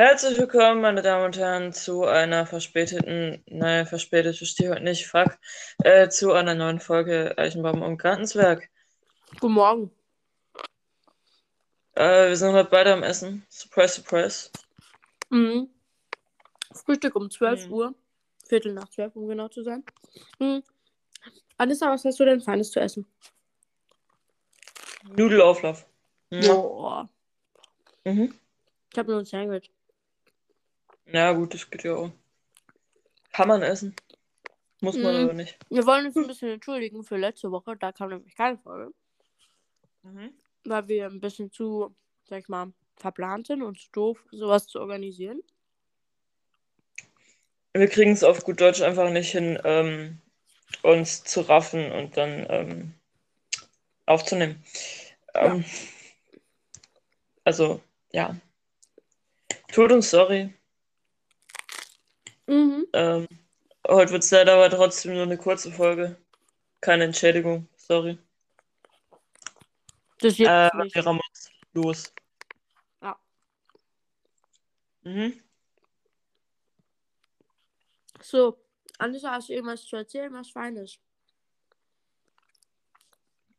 Herzlich willkommen, meine Damen und Herren, zu einer verspäteten, nein, verspätet verstehe heute nicht, fuck, äh, zu einer neuen Folge Eichenbaum und Gartenswerk. Guten Morgen. Äh, wir sind heute beide am Essen. Surprise, surprise. Mhm. Frühstück um 12 Mhm. Uhr. Viertel nach 12, um genau zu sein. Mhm. Anissa, was hast du denn Feines zu essen? Nudelauflauf. Mua. Boah. Mhm. Ich habe nur ein Sandwich. Ja, gut, das geht ja auch. Kann man essen. Muss man Mhm. aber nicht. Wir wollen uns ein bisschen entschuldigen für letzte Woche. Da kam nämlich keine Folge. Mhm. Weil wir ein bisschen zu, sag ich mal, verplant sind und zu doof, sowas zu organisieren. Wir kriegen es auf gut Deutsch einfach nicht hin, ähm, uns zu raffen und dann ähm, aufzunehmen. Ähm, Also, ja. Tut uns sorry. Mhm. Ähm, heute wird es leider aber trotzdem nur eine kurze Folge. Keine Entschädigung, sorry. Das jetzt Äh, nicht. uns los. Ja. Mhm. So, Anissa, hast du irgendwas zu erzählen, was Feines?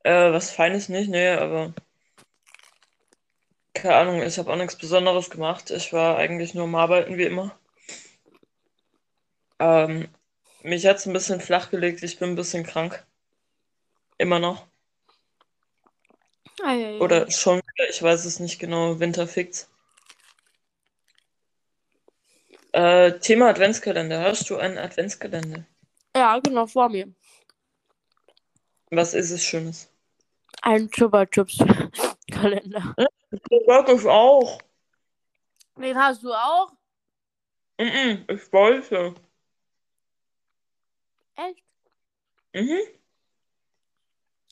Äh, was Feines nicht, nee, aber keine Ahnung, ich habe auch nichts Besonderes gemacht. Ich war eigentlich nur am Arbeiten, wie immer. Ähm, mich hat es ein bisschen flach gelegt, ich bin ein bisschen krank. Immer noch. Ja. Oder schon wieder, ich weiß es nicht genau, Winterfix. Äh, Thema Adventskalender. Hast du einen Adventskalender? Ja, genau, vor mir. Was ist es Schönes? Ein Chupa Chups Kalender. Ich mag ich auch. Den hast du auch? Mhm, ich wollte. Echt? Mhm.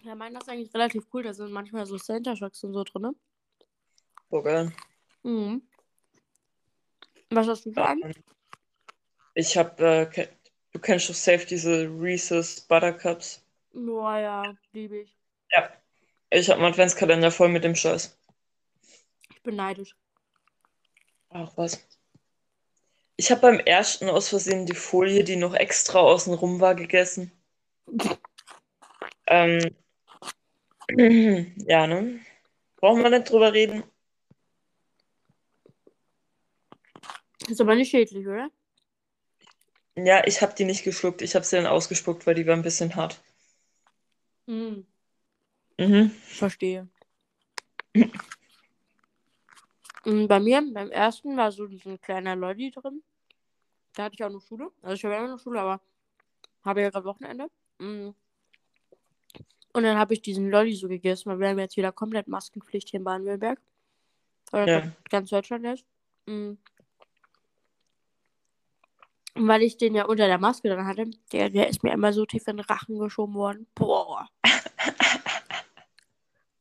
Ja, meiner ist eigentlich relativ cool. Da sind manchmal so Center Shocks und so drin. So geil. Mhm. Was hast du für einen? Ich hab, äh, du kennst doch safe diese Reese's Buttercups. Boah, ja, liebe ich. Ja. Ich hab einen Adventskalender voll mit dem Scheiß. Ich bin neidisch. Ach was. Ich habe beim ersten aus Versehen die Folie, die noch extra außen rum war, gegessen. Ähm, ja, ne? Brauchen wir nicht drüber reden. Ist aber nicht schädlich, oder? Ja, ich habe die nicht geschluckt. Ich habe sie dann ausgespuckt, weil die war ein bisschen hart. Mhm. Mhm. Verstehe. Bei mir, beim ersten, war so so ein kleiner Lolli drin. Da hatte ich auch noch Schule. Also ich habe immer noch Schule, aber habe ja gerade Wochenende. Mhm. Und dann habe ich diesen Lolli so gegessen, weil wir haben jetzt wieder komplett Maskenpflicht hier in Baden-Württemberg. Oder Ja. ganz Deutschland jetzt. Mhm. Und weil ich den ja unter der Maske dran hatte, der, der ist mir immer so tief in den Rachen geschoben worden. Boah.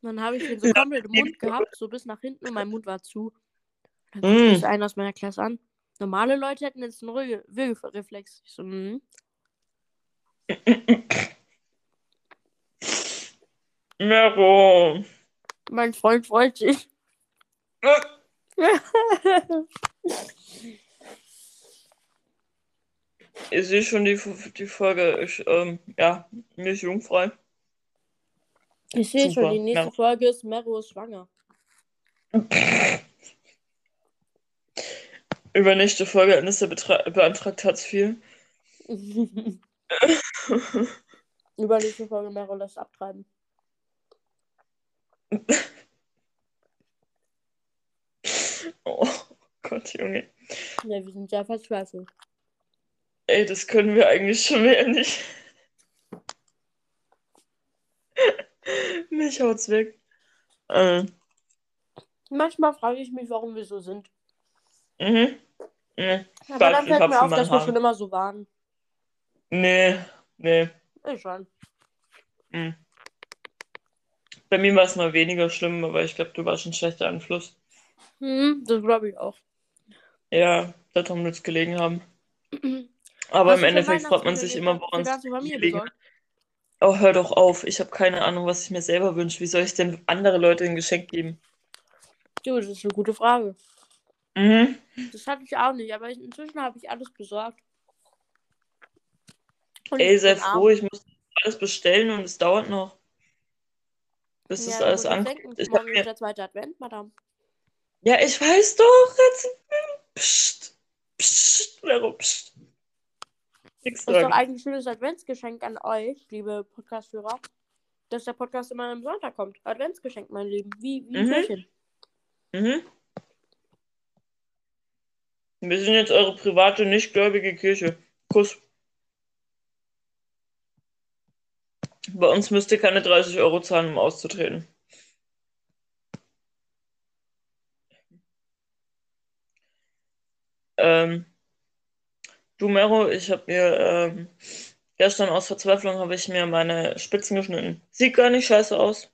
Dann habe ich den so komplett im Mund gehabt, so bis nach hinten und mein Mund war zu. Dann Mm. mich einer aus meiner Klasse an. Normale Leute hätten jetzt einen Würgereflex. Ich so, mhm. Mero. Mein Freund freut sich. Ich sehe schon die, die Folge. Ich, ähm, ja, nicht jungfrei. ich sehe schon, die nächste ja. Folge ist Mero ist schwanger. Übernächste Folge Anissa betra- beantragt Hartz IV. Übernächste Folge Mero lässt abtreiben. Oh Gott, Junge. Ja, wir sind sehr verzweifelt. Ey, das können wir eigentlich schon wieder nicht. Mich haut's weg. Äh, Manchmal frage ich mich, warum wir so sind. Mhm. Nee, Aber dann fällt mir auf, dass wir schon immer so waren. nee. nee. Ich schon. Mhm. Bei mir war es mal weniger schlimm, aber ich glaube, du warst ein schlechter Einfluss. Hm, das glaube ich auch. Ja, daran wird es gelegen haben. Aber Hast im Endeffekt fragt man sich immer, woran es gelegen? Oh, hör doch auf. Ich habe keine Ahnung, was ich mir selber wünsche. Wie soll ich denn andere Leute ein Geschenk geben? Du, das ist eine gute Frage. Mhm. Das hatte ich auch nicht, aber inzwischen habe ich alles besorgt. Und Ey, ich sei bin arm. froh, ich muss alles bestellen und es dauert noch. Bis Ja, das alles ankommt. Ich morgen ist der zweite Advent, Madame. Ja, ich weiß doch. Jetzt... Psst. Psst. Vero, psst. Nichts Das ist doch eigentlich ein schönes Adventsgeschenk an euch, liebe Podcast-Hörer, dass der Podcast immer am Sonntag kommt. Adventsgeschenk, mein Lieben. Wie, wie ein Mhm. Türchen. Mhm. Wir sind jetzt eure private, nichtgläubige Kirche. Kuss. Bei uns müsst ihr keine 30 Euro zahlen, um auszutreten. Ähm, du, Mero, ich habe mir ähm, gestern aus Verzweiflung habe ich mir meine Spitzen geschnitten. Sieht gar nicht scheiße aus.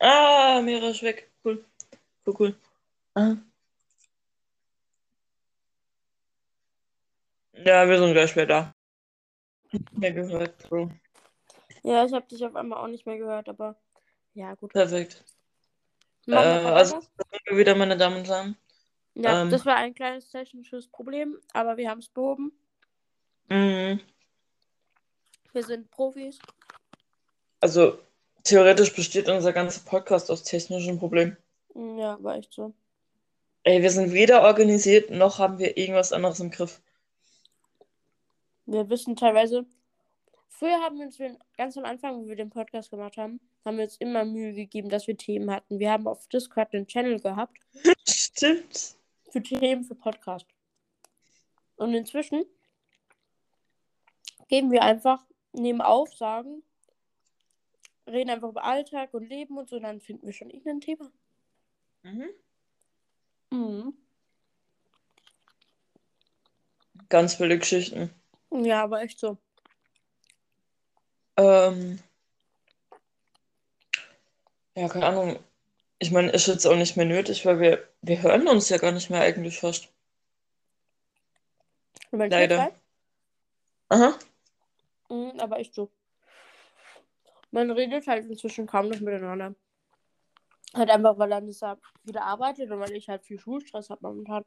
Ah, Mera ist weg. Cool. Cool, cool. Ah. Ja, wir sind gleich wieder da. Mehr gehört, Bro. Ja, ich habe dich auf einmal auch nicht mehr gehört, aber ja, gut. Perfekt. Äh, also, wieder, meine Damen und Herren. Ja, ähm, das war ein kleines technisches Problem, aber wir haben es behoben. Mhm. Wir sind Profis. Also, theoretisch besteht unser ganzer Podcast aus technischen Problemen. Ja, war echt so. Ey, wir sind weder organisiert, noch haben wir irgendwas anderes im Griff. Wir wissen teilweise. Früher haben wir uns ganz am Anfang, wo wir den Podcast gemacht haben, haben wir uns immer Mühe gegeben, dass wir Themen hatten. Wir haben auf Discord einen Channel gehabt Stimmt. für Themen für Podcast. Und inzwischen geben wir einfach, nehmen auf, sagen, reden einfach über Alltag und Leben und so, und dann finden wir schon irgendein Thema. Mhm. Mhm. Ganz wilde Geschichten. Ja, aber echt so. Ähm, ja, keine Ahnung. Ich meine, ist jetzt auch nicht mehr nötig, weil wir, wir hören uns ja gar nicht mehr eigentlich fast. Mein Leider. Aha. Mhm, aber echt so. Man redet halt inzwischen kaum noch miteinander. Halt einfach, weil dann ist er wieder arbeitet und weil ich halt viel Schulstress habe momentan.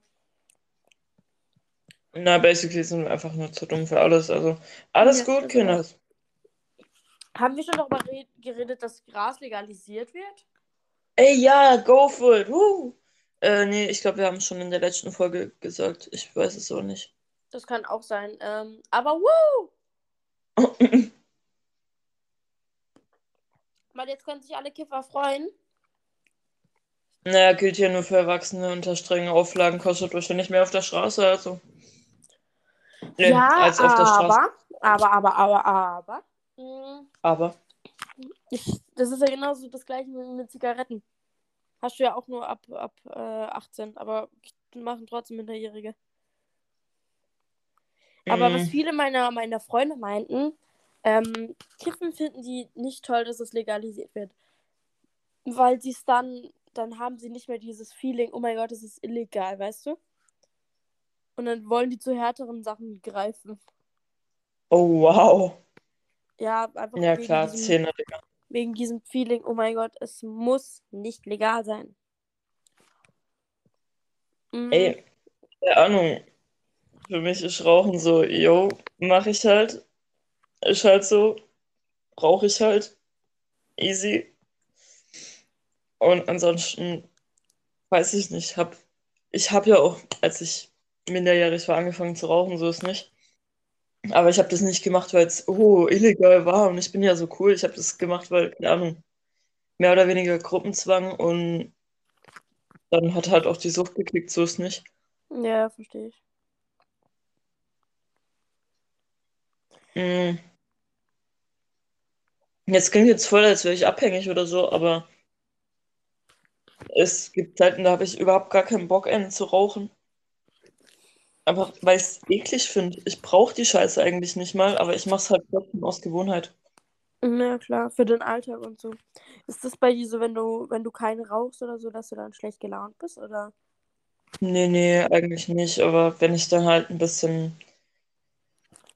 Na, basically sind wir einfach nur zu dumm für alles. Also, alles Ja, gut, das Kinders. Haben wir schon darüber re- geredet, dass Gras legalisiert wird? Ey, ja, go for it. Woo. Äh, nee, ich glaube, wir haben es schon in der letzten Folge gesagt. Ich weiß es auch nicht. Das kann auch sein. Ähm, aber wuh! Weil jetzt können sich alle Kiffer freuen. Naja, gilt hier nur für Erwachsene unter strengen Auflagen, kostet wahrscheinlich mehr auf der Straße, also. Nee, ja, als auf der Straße. aber, aber, aber, aber, aber. mh, Aber. Ich, das ist ja genauso das gleiche mit, mit Zigaretten. Hast du ja auch nur ab, ab äh, 18, aber machen trotzdem Minderjährige. Aber was Mm, viele meiner, meiner Freunde meinten, ähm, Kiffen finden die nicht toll, dass es legalisiert wird. Weil sie es dann, dann haben sie nicht mehr dieses Feeling, oh mein Gott, es ist illegal, weißt du? Und dann wollen die zu härteren Sachen greifen. Oh, wow. Ja, einfach Ja, wegen klar, diesem, Digga. wegen diesem Feeling, oh mein Gott, es muss nicht legal sein. Mhm. Ey, keine Ahnung. Für mich ist Rauchen so, yo, mach ich halt. Ist halt so. Rauche ich halt. Easy. Und ansonsten weiß ich nicht. Hab, ich habe ja auch, als ich minderjährig war, angefangen zu rauchen, so ist nicht. Aber ich habe das nicht gemacht, weil es oh, illegal war. Und ich bin ja so cool. Ich habe das gemacht, weil, keine Ahnung, mehr oder weniger Gruppenzwang und dann hat halt auch die Sucht gekickt, so ist nicht. Ja, verstehe ich. Mm. Jetzt klingt jetzt voll, als wäre ich abhängig oder so, aber es gibt Zeiten, da habe ich überhaupt gar keinen Bock, einen zu rauchen. Einfach, weil ich es eklig finde. Ich brauche die Scheiße eigentlich nicht mal, aber ich mache es halt trotzdem aus Gewohnheit. Ja, klar, für den Alltag und so. Ist das bei dir so, wenn du, wenn du keine rauchst oder so, dass du dann schlecht gelaunt bist, oder? Nee, nee, eigentlich nicht. Aber wenn ich dann halt ein bisschen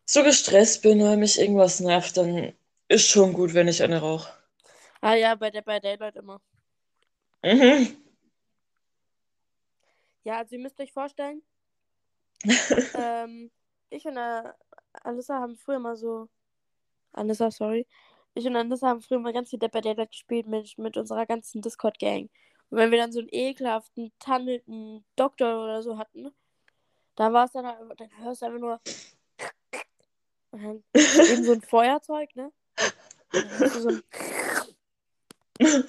so gestresst bin oder mich irgendwas nervt, dann ist schon gut, wenn ich eine rauche. Ah ja, bei der bei Daylight immer. Mhm. Ja, also ihr müsst euch vorstellen, ähm, ich und äh, Alissa haben früher mal so. Anissa, sorry. Ich und Anissa haben früher mal ganz viel by Daylight gespielt mit, mit unserer ganzen Discord-Gang. Und wenn wir dann so einen ekelhaften, tunnelten Doktor oder so hatten, da war es dann, dann hörst du einfach nur. Und dann eben so ein Feuerzeug, ne? Dann so ein.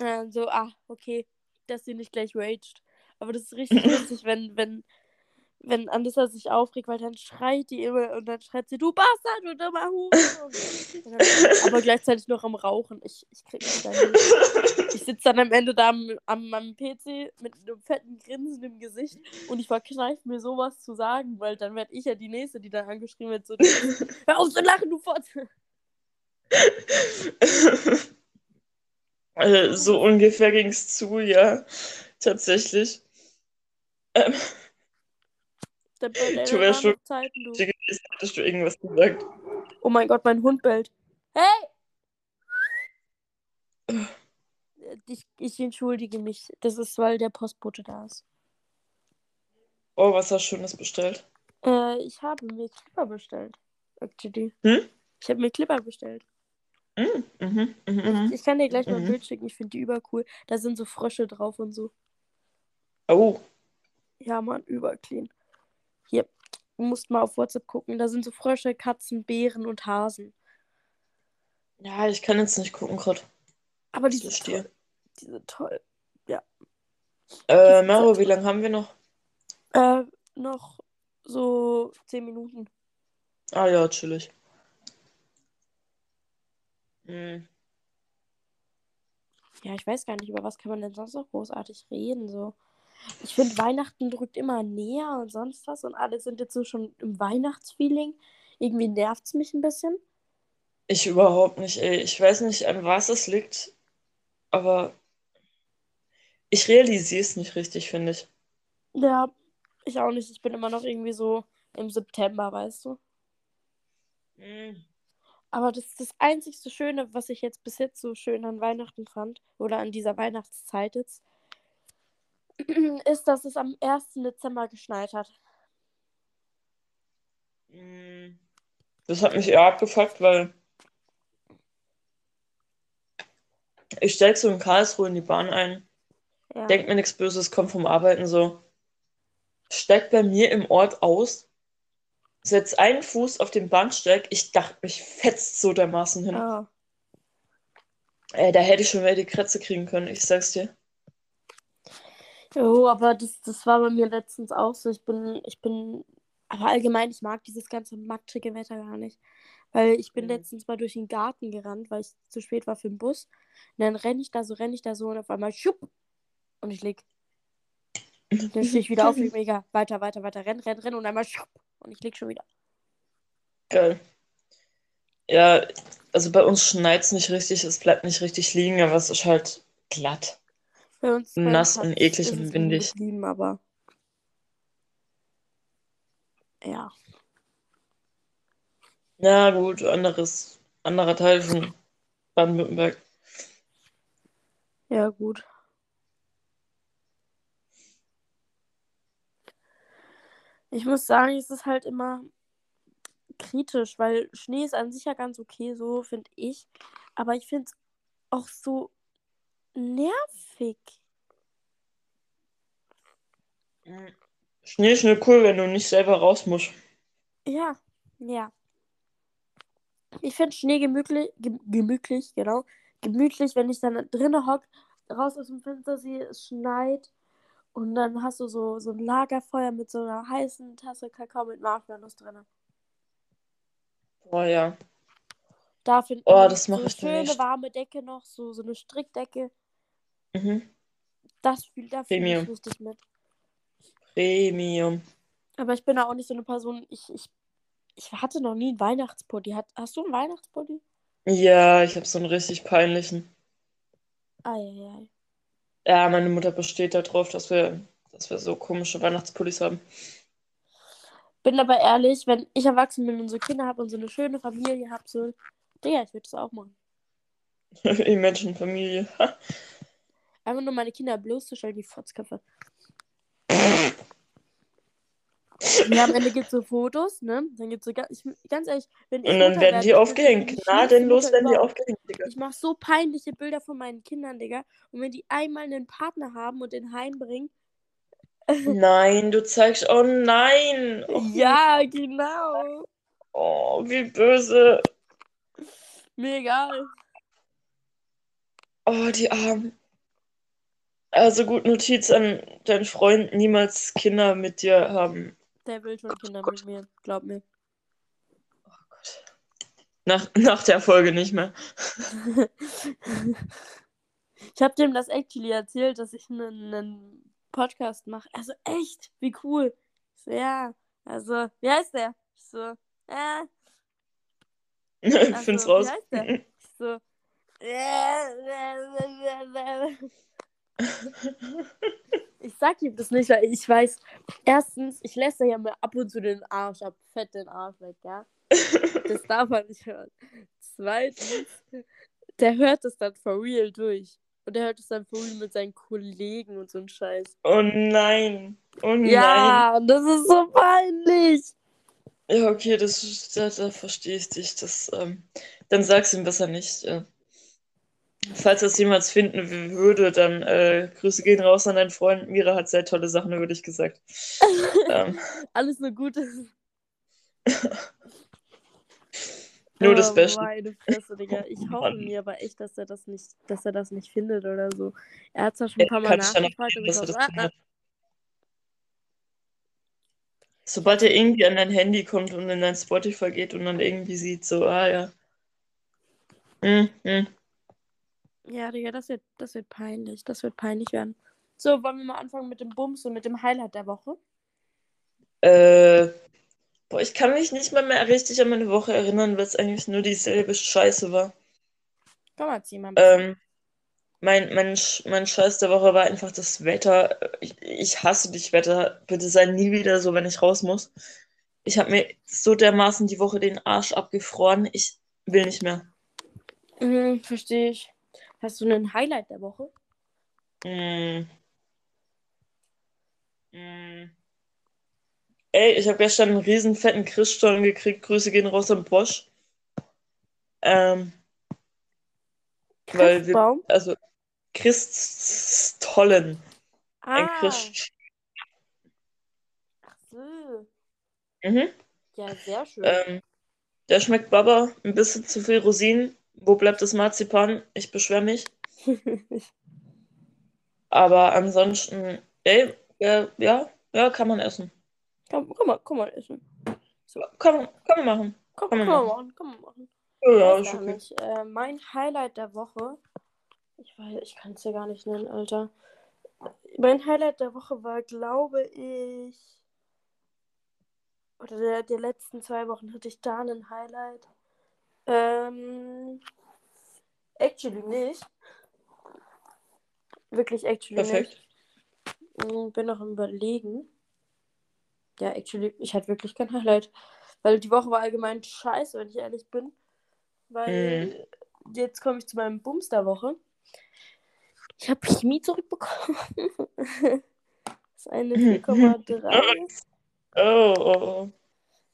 Und dann so, ah, okay, dass sie nicht gleich raged. Aber das ist richtig lustig, wenn, wenn, wenn Andissa sich aufregt, weil dann schreit die immer und dann schreit sie, du Bastard, du dummer Huren. aber gleichzeitig noch am Rauchen. Ich, ich krieg mich da nicht. Ich sitze dann am Ende da am, am meinem PC mit einem fetten Grinsen im Gesicht und ich verkneife mir sowas zu sagen, weil dann werde ich ja die Nächste, die dann angeschrieben wird, so, hör auf zu lachen, du Fotz. Also, so ungefähr ging es zu, ja. Tatsächlich. Ähm. Der Bell, Du wärst schon Zeiten, du. gewesen, hättest du irgendwas gesagt. Oh mein Gott, mein Hund bellt. Hey! Ich, ich entschuldige mich. Das ist, weil der Postbote da ist. Oh, was hast du Schönes bestellt? Äh, ich habe mir Clipper bestellt. Actually. Hm? Ich habe mir Clipper bestellt. Mm, mhm, mhm, Ich, mhm. ich kann dir gleich mal ein Mhm. Bild schicken. Ich finde die übercool. Da sind so Frösche drauf und so. Oh, Ja, Mann, überclean. Hier, du musst mal auf WhatsApp gucken. Da sind so Frösche, Katzen, Bären und Hasen. ja, ich kann jetzt nicht gucken gerade. Aber die sind toll. Die sind toll. Äh, sind Maro, wie lange haben wir noch? Äh, noch so 10 Minuten. Ah ja, chillig. Hm. Ja, ich weiß gar nicht, über was kann man denn sonst noch großartig reden. So. Ich finde, Weihnachten drückt immer näher und sonst was und alle sind jetzt so schon im Weihnachtsfeeling. Irgendwie nervt es mich ein bisschen. Ich überhaupt nicht, ey. Ich weiß nicht, an was es liegt, aber ich realisiere es nicht richtig, finde ich. Ja, ich auch nicht. Ich bin immer noch irgendwie so im September, weißt du. Hm. Aber das ist das einzigste Schöne, was ich jetzt bis jetzt so schön an Weihnachten fand, oder an dieser Weihnachtszeit jetzt, ist, dass es am 1. Dezember geschneit hat. Hm. Das hat mich eher abgefuckt, weil ich steig so in Karlsruhe in die Bahn ein, Ja. denk mir nichts Böses, komm vom Arbeiten so, steig bei mir im Ort aus, setz einen Fuß auf den Bahnsteig, ich dachte, mich fetzt so dermaßen hin. Ah. Ey, da hätte ich schon wieder die Krätze kriegen können, ich sag's dir. Jo, aber das, das war bei mir letztens auch so. Ich bin, ich bin, aber allgemein, ich mag dieses ganze matschige Wetter gar nicht. Weil ich bin Mhm. letztens mal durch den Garten gerannt, weil ich zu spät war für den Bus. Und dann renne ich da so, renne ich da so und auf einmal schupp und ich leg. Dann stehe ich wieder auf, ich mega weiter, weiter, weiter, renn, renn, renn und einmal schupp und ich leg schon wieder. Geil. Ja, also bei uns schneit's nicht richtig, es bleibt nicht richtig liegen, aber es ist halt glatt. Bei uns, Nass und eklig und windig. geblieben, aber ja. Na gut, anderes, anderer Teil von Baden-Württemberg. Ja, gut. Ich muss sagen, es ist halt immer kritisch, weil Schnee ist an sich ja ganz okay, so finde ich. Aber ich finde es auch so nervig. Schnee ist nur cool, wenn du nicht selber raus musst. Ja, ja. Ich finde Schnee gemütlich, gem gemütlich, genau. Gemütlich, wenn ich dann drinnen hock, raus aus dem Fenster sehe, es schneit. Und dann hast du so, so ein Lagerfeuer mit so einer heißen Tasse Kakao mit Marshmallows drin. Boah, ja. Da finde Oh, ich das so eine schöne nicht. warme Decke noch, so, so eine Strickdecke. Mhm. Das fühl, da fühle ich richtig mit. Premium. Aber ich bin da auch nicht so eine Person, ich, ich, ich hatte noch nie einen Weihnachtspulli. Hat, hast du einen Weihnachtspulli? Ja, ich habe so einen richtig peinlichen. Eieiei. Ja, meine Mutter besteht darauf, dass wir, dass wir so komische Weihnachtspullis haben. Bin aber ehrlich, wenn ich erwachsen bin und so Kinder habe und so eine schöne Familie habe, so, Digga, ich würde das auch machen. Imagine Familie. Einfach nur meine Kinder bloßzustellen, die Fotzköpfe. Ja, am Ende gibt es so Fotos, ne? Dann gibt es so, ganz, ich, ganz ehrlich, wenn ich Und dann Mutter werden werde, die aufgehängt. Na, denn los werden die aufgehängt, Digga. Ich mache so peinliche Bilder von meinen Kindern, Digga. Und wenn die einmal einen Partner haben und den heimbringen. Nein, du zeigst. Oh nein. Oh, Ja, genau. oh wie böse. Mir egal. Oh, die Armen. Also gut, Notiz an deinen Freund, niemals Kinder mit dir haben. Der will schon Kinder Gott. mit mir, glaub mir. Oh Gott. Nach, nach der Folge nicht mehr. ich habe dem das actually erzählt, dass ich einen, einen Podcast mache. Also echt, wie cool. So, ja, also, wie heißt der? Ich so, äh, Ich also, find's wie raus. heißt der? Ich so, ich sag ihm das nicht, weil ich weiß, erstens, ich lässt ja mir ab und zu den Arsch ab, fett den Arsch weg, ja. Das darf man nicht hören. Zweitens, der hört es dann for real durch. Und der hört es dann for real mit seinen Kollegen und so ein Scheiß. Oh nein. Oh nein. Ja, und das ist so peinlich. Ja, okay, das, da, da verstehe ich dich. Das, ähm, dann sag's ihm besser nicht. Ja. Falls er es jemals finden würde, dann äh, Grüße gehen raus an deinen Freund. Mira hat sehr tolle Sachen über dich gesagt. ähm, Alles nur Gutes. nur das Oh, Beste. Meine Fresse, Digga. Ich hoffe Mann. mir aber echt, dass er das nicht, dass er das nicht findet oder so. Er hat zwar schon ein paar Mal nachgefragt, aber ich das ah, findet. Sobald er irgendwie an dein Handy kommt und in dein Spotify geht und dann irgendwie sieht, so, ah ja. Hm, hm. Ja, Digga, das wird, das wird peinlich. Das wird peinlich werden. So, wollen wir mal anfangen mit dem Bums und mit dem Highlight der Woche? Äh, boah, ich kann mich nicht mal mehr richtig an meine Woche erinnern, weil es eigentlich nur dieselbe Scheiße war. Komm mal, zieh mal. Ähm, mein, mein, mein Scheiß der Woche war einfach das Wetter. Ich, ich hasse dich, Wetter. Bitte sei nie wieder so, wenn ich raus muss. Ich habe mir so dermaßen die Woche den Arsch abgefroren. Ich will nicht mehr. Mhm, verstehe ich. Hast du einen Highlight der Woche? Mm. Mm. Ey, ich habe gestern einen riesen fetten Christstollen gekriegt. Grüße gehen raus an Bosch. Ähm, weil wir, also Christstollen. Ein Ah, Christ. ach so. Mhm. Ja, sehr schön. Ähm, der schmeckt Baba, ein bisschen zu viel Rosinen. Wo bleibt das Marzipan? Ich beschwere mich. Aber ansonsten, ey, äh, ja, ja, kann man essen. komm, komm mal, komm mal essen. Kann, man- kann man machen. Komm, Kann komm man mal machen. machen, komm mal machen. Ja, ist okay. Äh, mein Highlight der Woche. Ich weiß, ich kann es ja gar nicht nennen, Alter. Mein Highlight der Woche war, glaube ich. Oder der, der letzten zwei Wochen hatte ich da einen Highlight. Ähm. Actually nicht. Wirklich actually Perfekt. nicht. Mm, Bin noch am überlegen. Ja, actually, ich hatte wirklich kein Highlight. Weil die Woche war allgemein scheiße, wenn ich ehrlich bin. Weil jetzt komme ich zu meinem Bums der Woche. Ich habe Chemie zurückbekommen. das ist eine 4,3. Oh, oh, oh.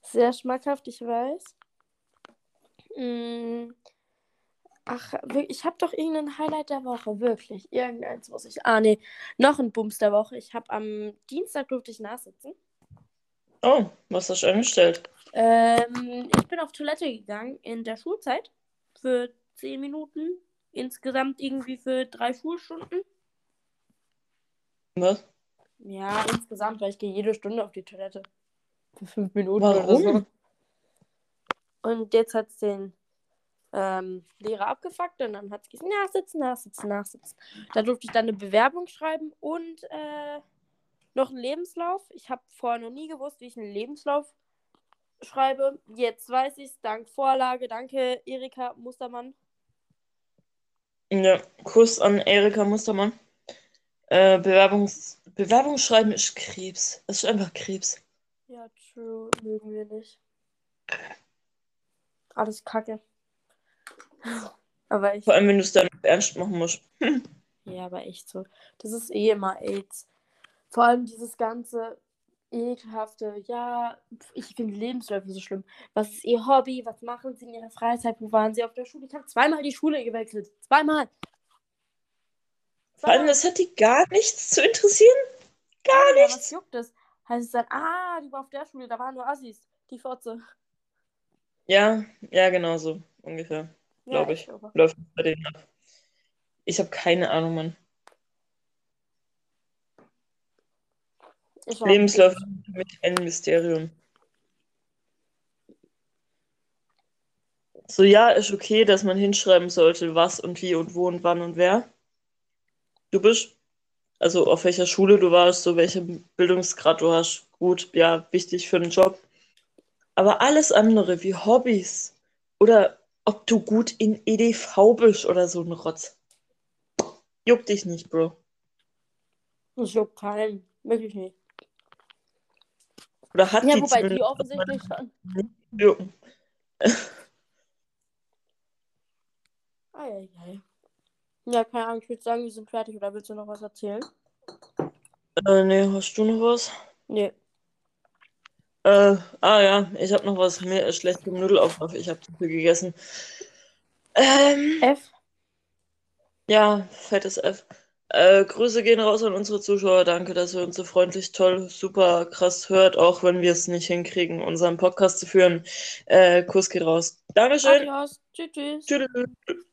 Sehr schmackhaft, ich weiß. Mm. Ach, ich habe doch irgendein Highlight der Woche, wirklich. Irgendeins muss ich. Ah, nee, noch ein Bums der Woche. Ich habe am Dienstag durfte ich nachsitzen. Oh, was hast du angestellt? Ähm, ich bin auf Toilette gegangen in der Schulzeit für 10 Minuten. Insgesamt irgendwie für drei Schulstunden. Was? Ja, insgesamt, weil ich gehe jede Stunde auf die Toilette. Für fünf Minuten oder so. Warum? Und jetzt hat es den ähm, Lehrer abgefuckt und dann hat es gesagt, nachsitzen, nachsitzen, nachsitzen. Da durfte ich dann eine Bewerbung schreiben und äh, noch einen Lebenslauf. Ich habe vorher noch nie gewusst, wie ich einen Lebenslauf schreibe. Jetzt weiß ich es, dank Vorlage. Danke, Erika Mustermann. Ja, Kuss an Erika Mustermann. Äh, Bewerbungs Bewerbung schreiben ist Krebs. Es ist einfach Krebs. Ja, true, mögen wir nicht. Alles kacke. Aber ich. Vor allem, wenn du es dann ernst machen musst. Ja, aber echt so. Das ist eh immer AIDS. Vor allem dieses ganze, Ekelhafte, ja, ich finde Lebensläufe so schlimm. Was ist ihr Hobby? Was machen sie in ihrer Freizeit? Wo waren sie auf der Schule? Ich habe zweimal die Schule gewechselt. Zweimal. Vor allem, das hat die gar nichts zu interessieren. Gar Ja, nichts. was juckt es? Heißt es dann, ah, die war auf der Schule, da waren nur Assis. Die Fotze. Ja, ja, genau so ungefähr. Ja, Glaub echt, ich. aber- Läuft bei denen ab. Ich habe keine Ahnung, Mann. Ich für mich ein Mysterium. So, ja, ist okay, dass man hinschreiben sollte, was und wie und wo und wann und wer du bist. Also auf welcher Schule du warst, so welchen Bildungsgrad du hast. Gut, ja, wichtig für den Job. Aber alles andere wie Hobbys oder ob du gut in EDV bist oder so ein Rotz. Juckt dich nicht, Bro. Das juckt keinen. Wirklich nicht. Oder hat Ja, die wobei die offensichtlich schon. jucken. Eieiei. Ja, keine Ahnung, ich würde sagen, wir sind fertig. Oder willst du noch was erzählen? Äh, nee, hast du noch was? Nee. Äh, ah ja, ich habe noch was. Mir ist schlecht im Nudelauflauf. Ich habe zu viel gegessen. Ähm, F? ja, fettes F. Äh, Grüße gehen raus an unsere Zuschauer. Danke, dass ihr uns so freundlich, toll, super krass hört, auch wenn wir es nicht hinkriegen, unseren Podcast zu führen. Äh, Kuss geht raus. Dankeschön. Adios. Tschüss, tschüss. Tschüss.